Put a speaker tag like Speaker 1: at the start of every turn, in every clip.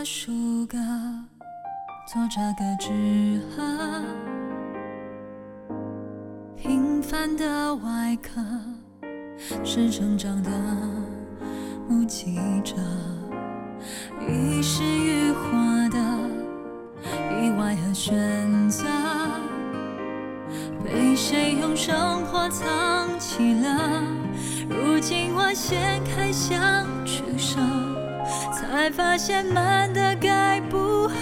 Speaker 1: 的树根做这个纸盒，平凡的外壳是成长的目击者，遗失于火的意外和选择，被谁用生活藏起了？如今我掀开想取舍，才发现慢的该不合。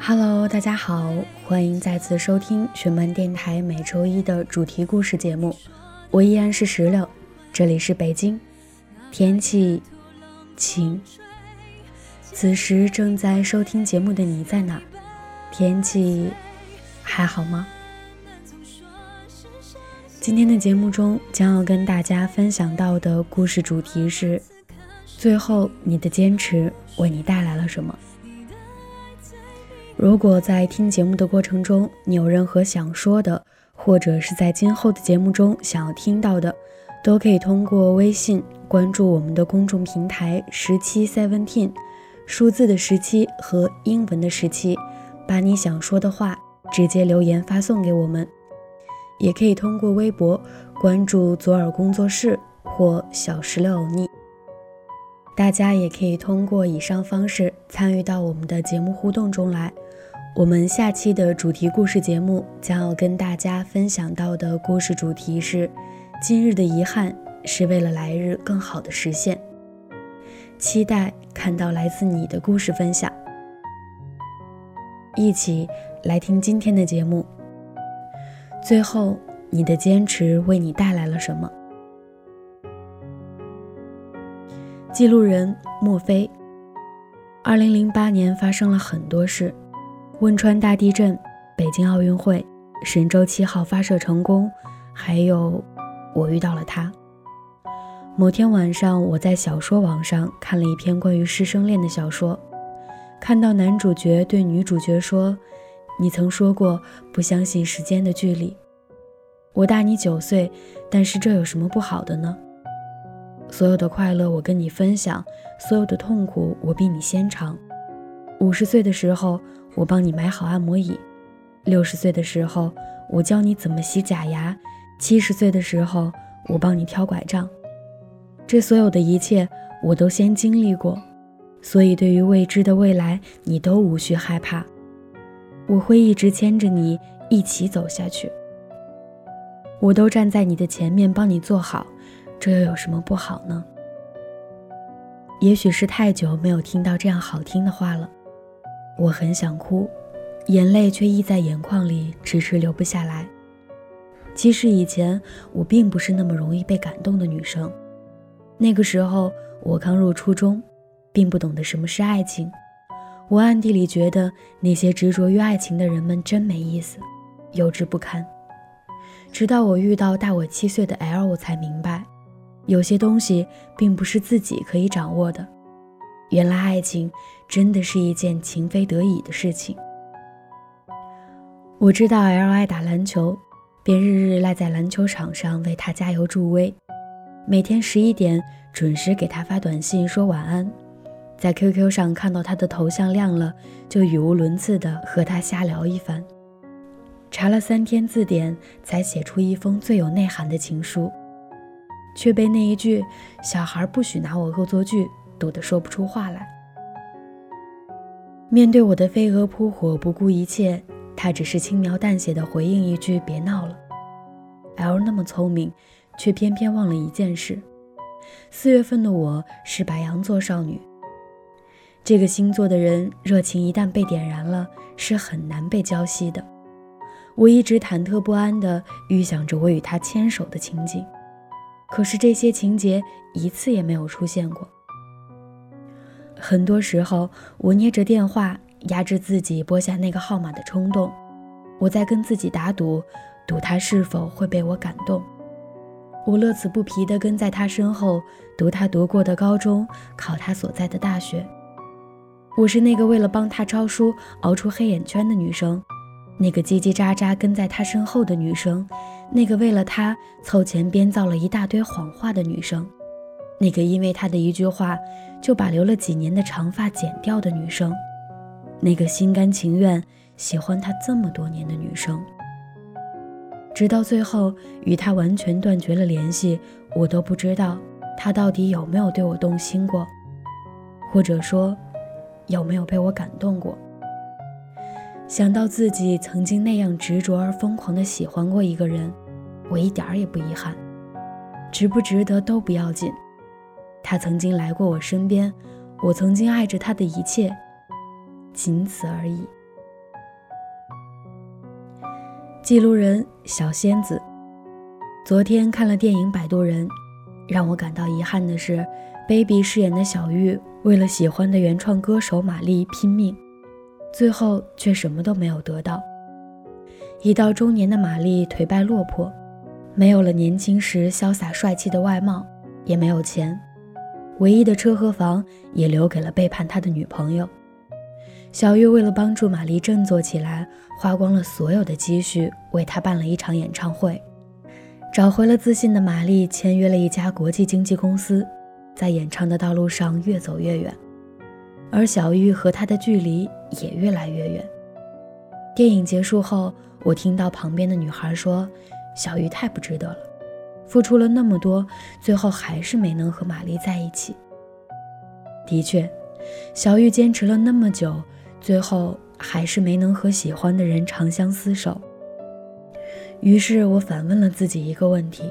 Speaker 2: Hello，大家好，欢迎再次收听寻梦电台每周一的主题故事节目。我依然是石榴，这里是北京，天气晴。此时正在收听节目的你在哪？天气还好吗？今天的节目中将要跟大家分享到的故事主题是：最后你的坚持为你带来了什么？如果在听节目的过程中，你有任何想说的，或者是在今后的节目中想要听到的，都可以通过微信关注我们的公众平台十七 seventeen，数字的十七和英文的十七，把你想说的话直接留言发送给我们。也可以通过微博关注左耳工作室或小石榴欧尼。大家也可以通过以上方式参与到我们的节目互动中来。我们下期的主题故事节目将要跟大家分享到的故事主题是：今日的遗憾是为了来日更好的实现。期待看到来自你的故事分享，一起来听今天的节目。最后，你的坚持为你带来了什么？记录人莫非。二零零八年发生了很多事：汶川大地震、北京奥运会、神舟七号发射成功，还有我遇到了他。某天晚上，我在小说网上看了一篇关于师生恋的小说，看到男主角对女主角说。你曾说过不相信时间的距离。我大你九岁，但是这有什么不好的呢？所有的快乐我跟你分享，所有的痛苦我比你先尝。五十岁的时候，我帮你买好按摩椅；六十岁的时候，我教你怎么洗假牙；七十岁的时候，我帮你挑拐杖。这所有的一切，我都先经历过，所以对于未知的未来，你都无需害怕。我会一直牵着你一起走下去，我都站在你的前面帮你做好，这又有什么不好呢？也许是太久没有听到这样好听的话了，我很想哭，眼泪却溢在眼眶里，迟迟流不下来。其实以前我并不是那么容易被感动的女生，那个时候我刚入初中，并不懂得什么是爱情。我暗地里觉得那些执着于爱情的人们真没意思，幼稚不堪。直到我遇到大我七岁的 L，我才明白，有些东西并不是自己可以掌握的。原来爱情真的是一件情非得已的事情。我知道 L 爱打篮球，便日日赖在篮球场上为他加油助威，每天十一点准时给他发短信说晚安。在 QQ 上看到他的头像亮了，就语无伦次地和他瞎聊一番。查了三天字典，才写出一封最有内涵的情书，却被那一句“小孩不许拿我恶作剧”堵得说不出话来。面对我的飞蛾扑火、不顾一切，他只是轻描淡写地回应一句“别闹了”。L 那么聪明，却偏偏忘了一件事：四月份的我是白羊座少女。这个星座的人热情一旦被点燃了，是很难被浇熄的。我一直忐忑不安地预想着我与他牵手的情景，可是这些情节一次也没有出现过。很多时候，我捏着电话，压制自己拨下那个号码的冲动。我在跟自己打赌，赌他是否会被我感动。我乐此不疲地跟在他身后，读他读过的高中，考他所在的大学。我是那个为了帮他抄书熬出黑眼圈的女生，那个叽叽喳喳跟在他身后的女生，那个为了他凑钱编造了一大堆谎话的女生，那个因为他的一句话就把留了几年的长发剪掉的女生，那个心甘情愿喜欢他这么多年的女生，直到最后与他完全断绝了联系，我都不知道他到底有没有对我动心过，或者说有没有被我感动过。想到自己曾经那样执着而疯狂的喜欢过一个人，我一点儿也不遗憾。值不值得都不要紧，他曾经来过我身边，我曾经爱着他的一切，仅此而已。记录人小仙子，昨天看了电影《摆渡人》，让我感到遗憾的是，baby 饰演的小玉为了喜欢的原创歌手玛丽拼命。最后却什么都没有得到。已到中年的玛丽颓败落魄，没有了年轻时潇洒帅气的外貌，也没有钱，唯一的车和房也留给了背叛他的女朋友。小月为了帮助玛丽振作起来，花光了所有的积蓄为她办了一场演唱会。找回了自信的玛丽签约了一家国际经纪公司，在演唱的道路上越走越远。而小玉和他的距离也越来越远。电影结束后，我听到旁边的女孩说：“小玉太不值得了，付出了那么多，最后还是没能和玛丽在一起。”的确，小玉坚持了那么久，最后还是没能和喜欢的人长相厮守。于是我反问了自己一个问题：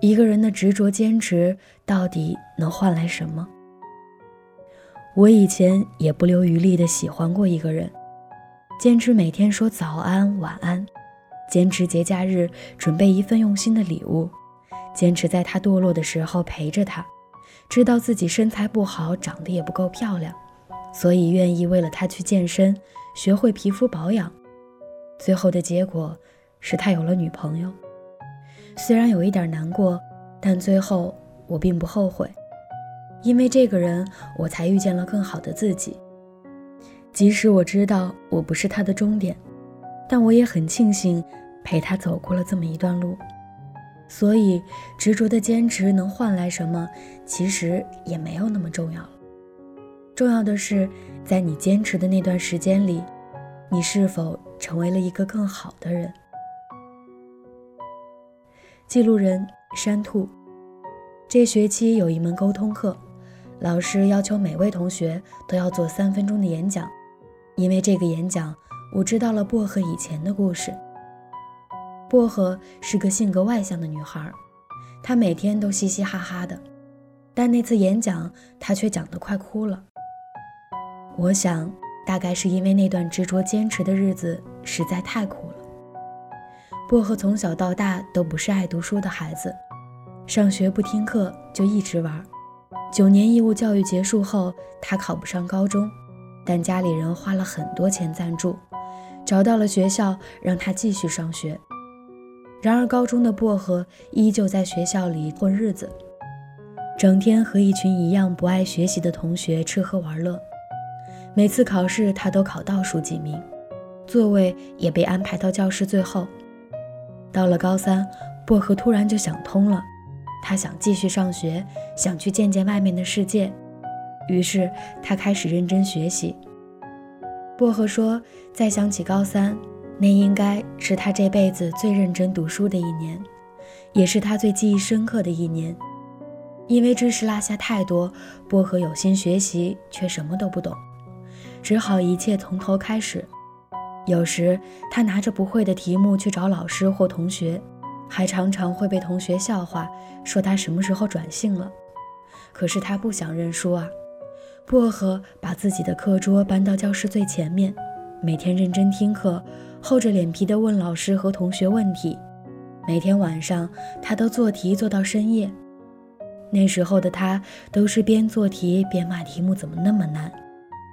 Speaker 2: 一个人的执着坚持，到底能换来什么？我以前也不留余力的喜欢过一个人，坚持每天说早安晚安，坚持节假日准备一份用心的礼物，坚持在他堕落的时候陪着他，知道自己身材不好，长得也不够漂亮，所以愿意为了他去健身，学会皮肤保养。最后的结果是他有了女朋友，虽然有一点难过，但最后我并不后悔。因为这个人，我才遇见了更好的自己。即使我知道我不是他的终点，但我也很庆幸陪他走过了这么一段路。所以，执着的坚持能换来什么，其实也没有那么重要。重要的是，在你坚持的那段时间里，你是否成为了一个更好的人。记录人山兔，这学期有一门沟通课。老师要求每位同学都要做三分钟的演讲，因为这个演讲，我知道了薄荷以前的故事。薄荷是个性格外向的女孩，她每天都嘻嘻哈哈的，但那次演讲，她却讲得快哭了。我想，大概是因为那段执着坚持的日子实在太苦了。薄荷从小到大都不是爱读书的孩子，上学不听课就一直玩。九年义务教育结束后，他考不上高中，但家里人花了很多钱赞助，找到了学校让他继续上学。然而，高中的薄荷依旧在学校里混日子，整天和一群一样不爱学习的同学吃喝玩乐。每次考试，他都考倒数几名，座位也被安排到教室最后。到了高三，薄荷突然就想通了。他想继续上学，想去见见外面的世界，于是他开始认真学习。薄荷说：“再想起高三，那应该是他这辈子最认真读书的一年，也是他最记忆深刻的一年。因为知识落下太多，薄荷有心学习，却什么都不懂，只好一切从头开始。有时他拿着不会的题目去找老师或同学。”还常常会被同学笑话，说他什么时候转性了。可是他不想认输啊！薄荷把自己的课桌搬到教室最前面，每天认真听课，厚着脸皮地问老师和同学问题。每天晚上，他都做题做到深夜。那时候的他都是边做题边骂题目怎么那么难，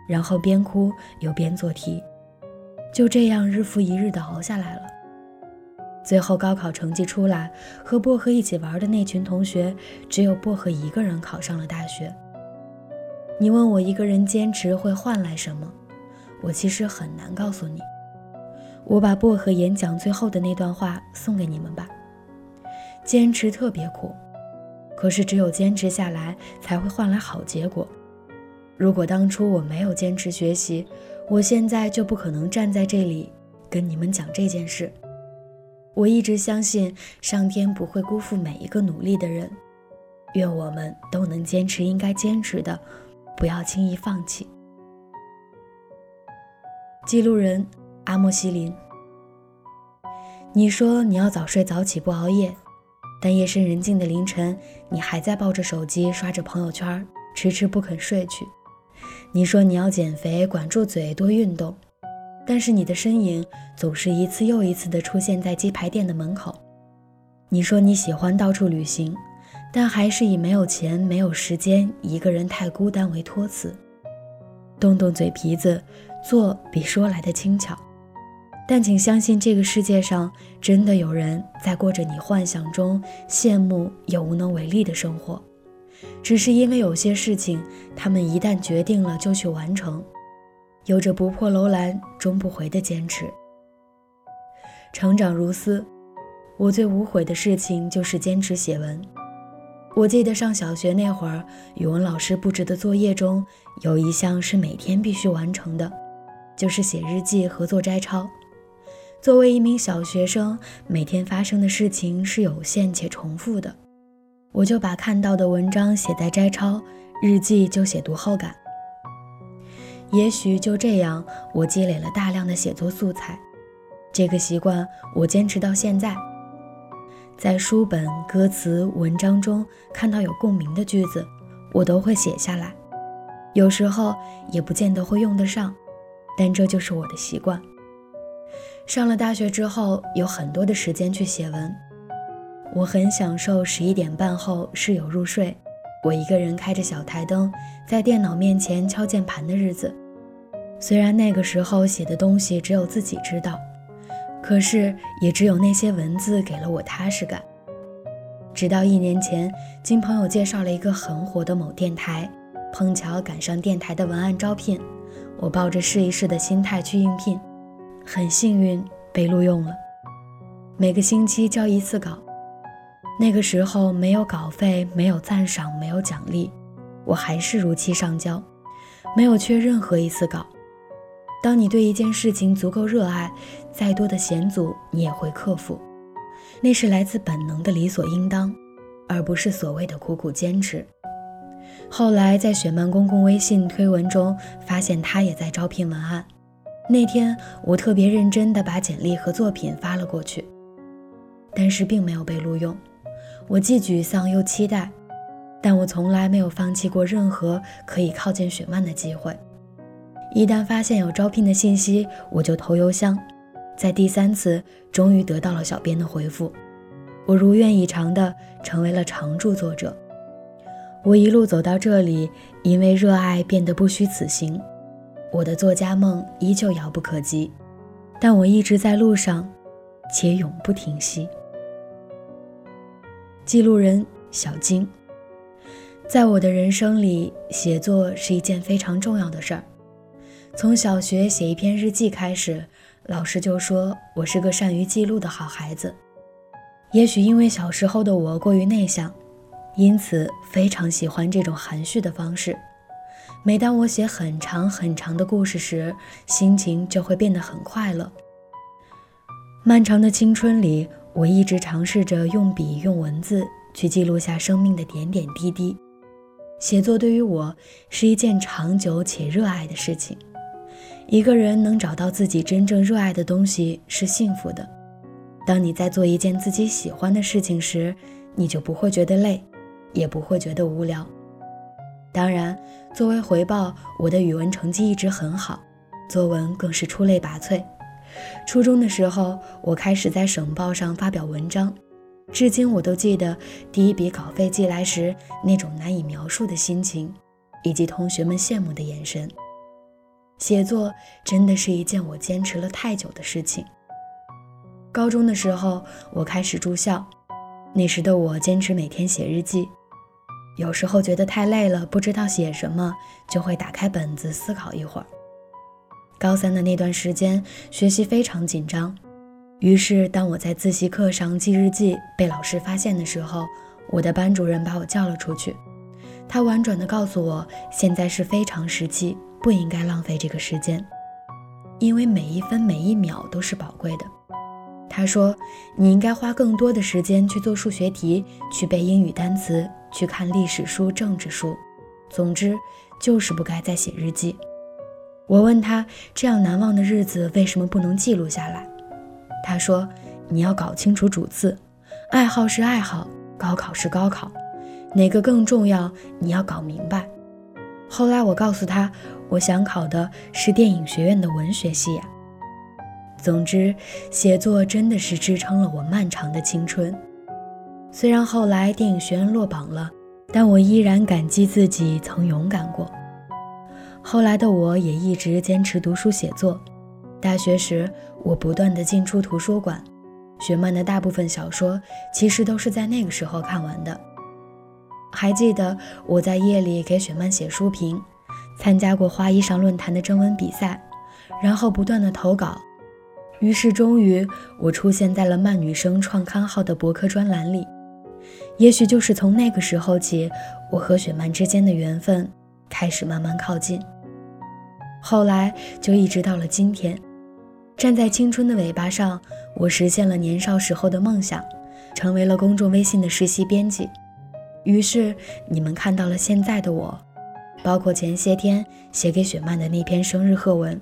Speaker 2: 然后边哭又边做题，就这样日复一日地熬下来了。最后高考成绩出来，和薄荷一起玩的那群同学，只有薄荷一个人考上了大学。你问我一个人坚持会换来什么，我其实很难告诉你。我把薄荷演讲最后的那段话送给你们吧：坚持特别苦，可是只有坚持下来，才会换来好结果。如果当初我没有坚持学习，我现在就不可能站在这里跟你们讲这件事。我一直相信上天不会辜负每一个努力的人。愿我们都能坚持应该坚持的，不要轻易放弃。记录人阿莫西林，你说你要早睡早起不熬夜，但夜深人静的凌晨，你还在抱着手机刷着朋友圈，迟迟不肯睡去。你说你要减肥，管住嘴，多运动。但是你的身影总是一次又一次地出现在鸡排店的门口。你说你喜欢到处旅行，但还是以没有钱、没有时间、一个人太孤单为托词。动动嘴皮子，做比说来的轻巧。但请相信，这个世界上真的有人在过着你幻想中羡慕又无能为力的生活，只是因为有些事情，他们一旦决定了就去完成。有着不破楼兰终不回的坚持。成长如斯，我最无悔的事情就是坚持写文。我记得上小学那会儿，语文老师布置的作业中有一项是每天必须完成的，就是写日记和做摘抄。作为一名小学生，每天发生的事情是有限且重复的，我就把看到的文章写在摘抄，日记就写读后感。也许就这样，我积累了大量的写作素材。这个习惯我坚持到现在。在书本、歌词、文章中看到有共鸣的句子，我都会写下来。有时候也不见得会用得上，但这就是我的习惯。上了大学之后，有很多的时间去写文。我很享受十一点半后室友入睡，我一个人开着小台灯，在电脑面前敲键盘的日子。虽然那个时候写的东西只有自己知道，可是也只有那些文字给了我踏实感。直到一年前，经朋友介绍了一个很火的某电台，碰巧赶上电台的文案招聘，我抱着试一试的心态去应聘，很幸运被录用了。每个星期交一次稿，那个时候没有稿费，没有赞赏，没有奖励，我还是如期上交，没有缺任何一次稿。当你对一件事情足够热爱，再多的险阻你也会克服，那是来自本能的理所应当，而不是所谓的苦苦坚持。后来在雪漫公共微信推文中发现他也在招聘文案，那天我特别认真地把简历和作品发了过去，但是并没有被录用，我既沮丧又期待，但我从来没有放弃过任何可以靠近雪漫的机会。一旦发现有招聘的信息，我就投邮箱。在第三次，终于得到了小编的回复，我如愿以偿的成为了常驻作者。我一路走到这里，因为热爱变得不虚此行。我的作家梦依旧遥不可及，但我一直在路上，且永不停息。记录人小金，在我的人生里，写作是一件非常重要的事儿。从小学写一篇日记开始，老师就说我是个善于记录的好孩子。也许因为小时候的我过于内向，因此非常喜欢这种含蓄的方式。每当我写很长很长的故事时，心情就会变得很快乐。漫长的青春里，我一直尝试着用笔用文字去记录下生命的点点滴滴。写作对于我是一件长久且热爱的事情。一个人能找到自己真正热爱的东西是幸福的。当你在做一件自己喜欢的事情时，你就不会觉得累，也不会觉得无聊。当然，作为回报，我的语文成绩一直很好，作文更是出类拔萃。初中的时候，我开始在省报上发表文章，至今我都记得第一笔稿费寄来时那种难以描述的心情，以及同学们羡慕的眼神。写作真的是一件我坚持了太久的事情。高中的时候，我开始住校，那时的我坚持每天写日记，有时候觉得太累了，不知道写什么，就会打开本子思考一会儿。高三的那段时间，学习非常紧张，于是当我在自习课上记日记被老师发现的时候，我的班主任把我叫了出去，他婉转地告诉我，现在是非常时期，不应该浪费这个时间，因为每一分每一秒都是宝贵的。他说：“你应该花更多的时间去做数学题，去背英语单词，去看历史书、政治书。总之，就是不该再写日记。”我问他：“这样难忘的日子为什么不能记录下来？”他说：“你要搞清楚主次，爱好是爱好，高考是高考，哪个更重要？你要搞明白。”后来我告诉他：“我想考的是电影学院的文学系呀。”总之，写作真的是支撑了我漫长的青春。虽然后来电影学院落榜了，但我依然感激自己曾勇敢过。后来的我也一直坚持读书写作。大学时，我不断的进出图书馆，雪漫的大部分小说其实都是在那个时候看完的。还记得我在夜里给雪漫写书评，参加过花衣裳论坛的征文比赛，然后不断的投稿。于是，终于我出现在了漫女生创刊号的博客专栏里。也许就是从那个时候起，我和雪漫之间的缘分开始慢慢靠近。后来就一直到了今天，站在青春的尾巴上，我实现了年少时候的梦想，成为了公众微信的实习编辑。于是你们看到了现在的我，包括前些天写给雪漫的那篇生日贺文。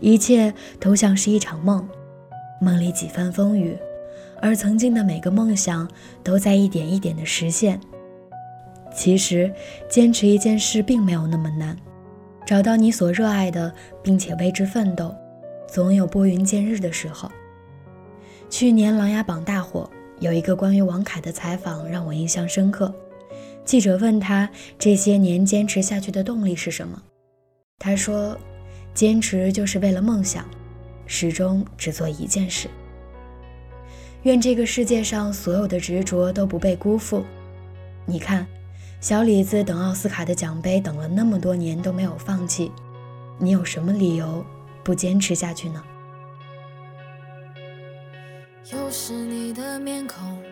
Speaker 2: 一切都像是一场梦，梦里几番风雨，而曾经的每个梦想都在一点一点的实现。其实，坚持一件事并没有那么难，找到你所热爱的，并且为之奋斗，总有拨云见日的时候。去年《琅琊榜》大火，有一个关于王凯的采访让我印象深刻。记者问他这些年坚持下去的动力是什么，他说。坚持就是为了梦想，始终只做一件事。愿这个世界上所有的执着都不被辜负。你看，小李子等奥斯卡的奖杯等了那么多年都没有放弃，你有什么理由不坚持下去呢？
Speaker 1: 又是你的面孔，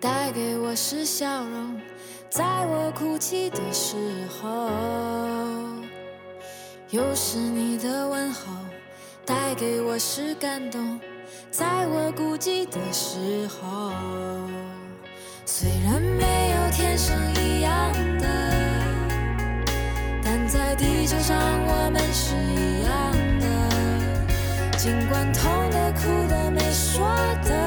Speaker 1: 带给我是笑容，在我哭泣的时候。又是你的问候，带给我是感动，在我孤寂的时候。虽然没有在地球上我们是一样的。尽管痛的、哭的、没说的，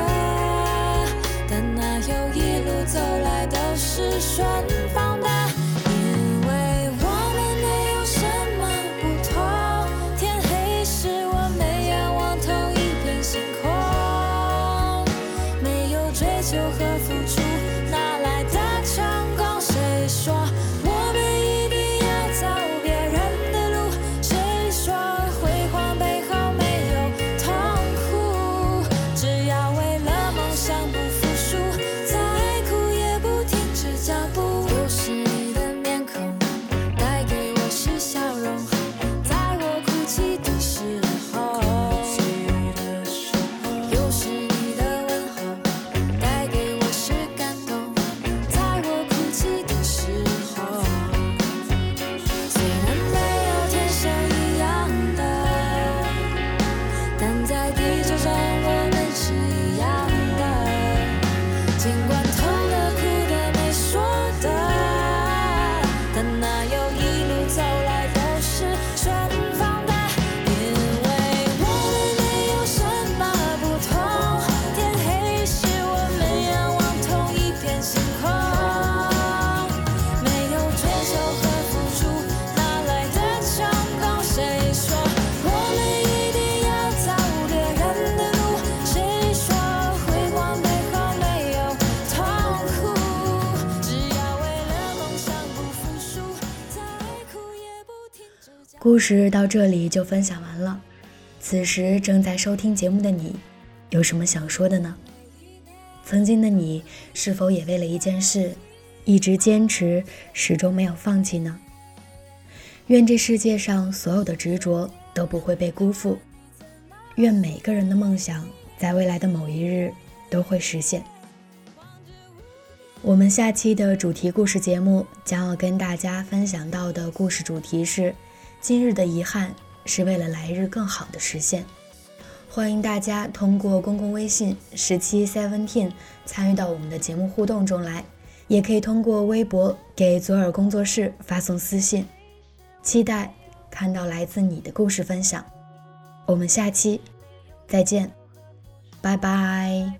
Speaker 2: 故事到这里就分享完了。此时正在收听节目的你，有什么想说的呢？曾经的你是否也为了一件事一直坚持，始终没有放弃呢？愿这世界上所有的执着都不会被辜负，愿每个人的梦想在未来的某一日都会实现。我们下期的主题故事节目将要跟大家分享到的故事主题是：今日的遗憾是为了来日更好的实现。欢迎大家通过公共微信十七 seventeen 参与到我们的节目互动中来，也可以通过微博给左耳工作室发送私信，期待看到来自你的故事分享。我们下期再见，拜拜。